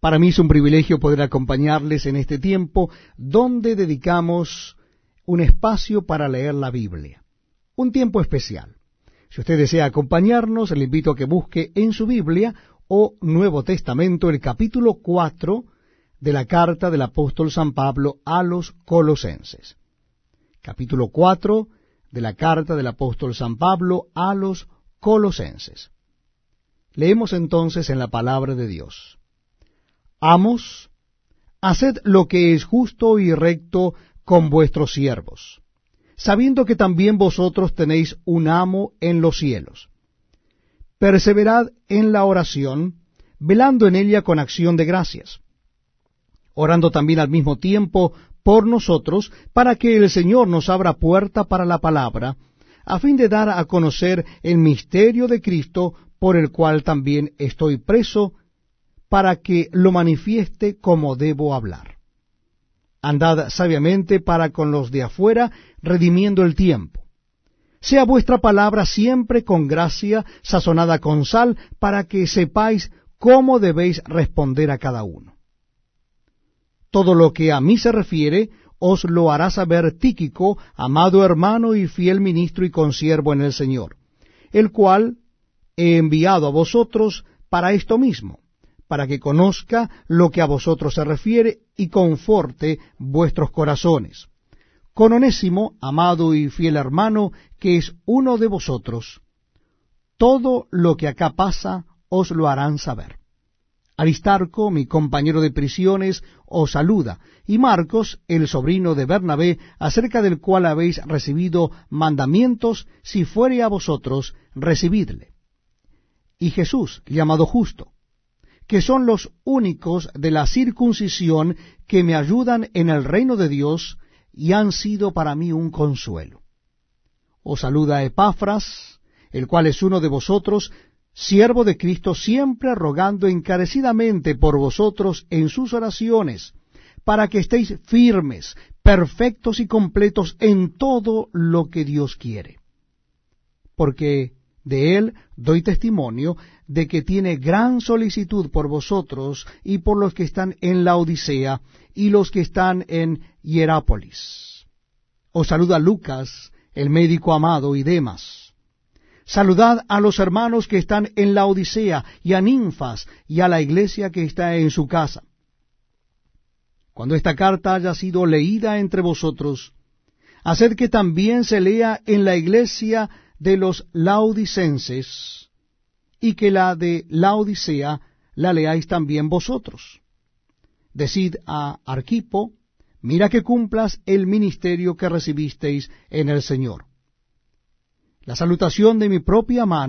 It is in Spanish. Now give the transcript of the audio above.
Para mí es un privilegio poder acompañarles en este tiempo donde dedicamos un espacio para leer la Biblia. Un tiempo especial. Si usted desea acompañarnos, le invito a que busque en su Biblia o Nuevo Testamento el capítulo 4 de la carta del apóstol San Pablo a los colosenses. Capítulo 4 de la carta del apóstol San Pablo a los colosenses. Leemos entonces en la palabra de Dios. Amos, haced lo que es justo y recto con vuestros siervos, sabiendo que también vosotros tenéis un amo en los cielos. Perseverad en la oración, velando en ella con acción de gracias, orando también al mismo tiempo por nosotros, para que el Señor nos abra puerta para la palabra, a fin de dar a conocer el misterio de Cristo, por el cual también estoy preso, para que lo manifieste como debo hablar. Andad sabiamente para con los de afuera, redimiendo el tiempo. Sea vuestra palabra siempre con gracia, sazonada con sal, para que sepáis cómo debéis responder a cada uno. Todo lo que a mí se refiere, os lo hará saber Tíquico, amado hermano y fiel ministro y consiervo en el Señor, el cual he enviado a vosotros para esto mismo, para que conozca lo que a vosotros se refiere y conforte vuestros corazones. Con Onésimo, amado y fiel hermano, que es uno de vosotros, todo lo que acá pasa os lo harán saber. Aristarco, mi compañero de prisiones, os saluda, y Marcos, el sobrino de Bernabé, acerca del cual habéis recibido mandamientos, si fuere a vosotros, recibidle. Y Jesús, llamado justo, que son los únicos de la circuncisión que me ayudan en el reino de Dios y han sido para mí un consuelo. Os saluda Epafras, el cual es uno de vosotros, siervo de Cristo, siempre rogando encarecidamente por vosotros en sus oraciones, para que estéis firmes, perfectos y completos en todo lo que Dios quiere. Porque de él doy testimonio de que tiene gran solicitud por vosotros y por los que están en la Odisea y los que están en Hierápolis. Os saluda Lucas, el médico amado, y Demas Saludad a los hermanos que están en la Odisea, y a Ninfas, y a la iglesia que está en su casa. Cuando esta carta haya sido leída entre vosotros, haced que también se lea en la iglesia de los laodicenses, y que la de la Odisea la leáis también vosotros. Decid a Arquipo, mira que cumplas el ministerio que recibisteis en el Señor. La salutación de mi propia mano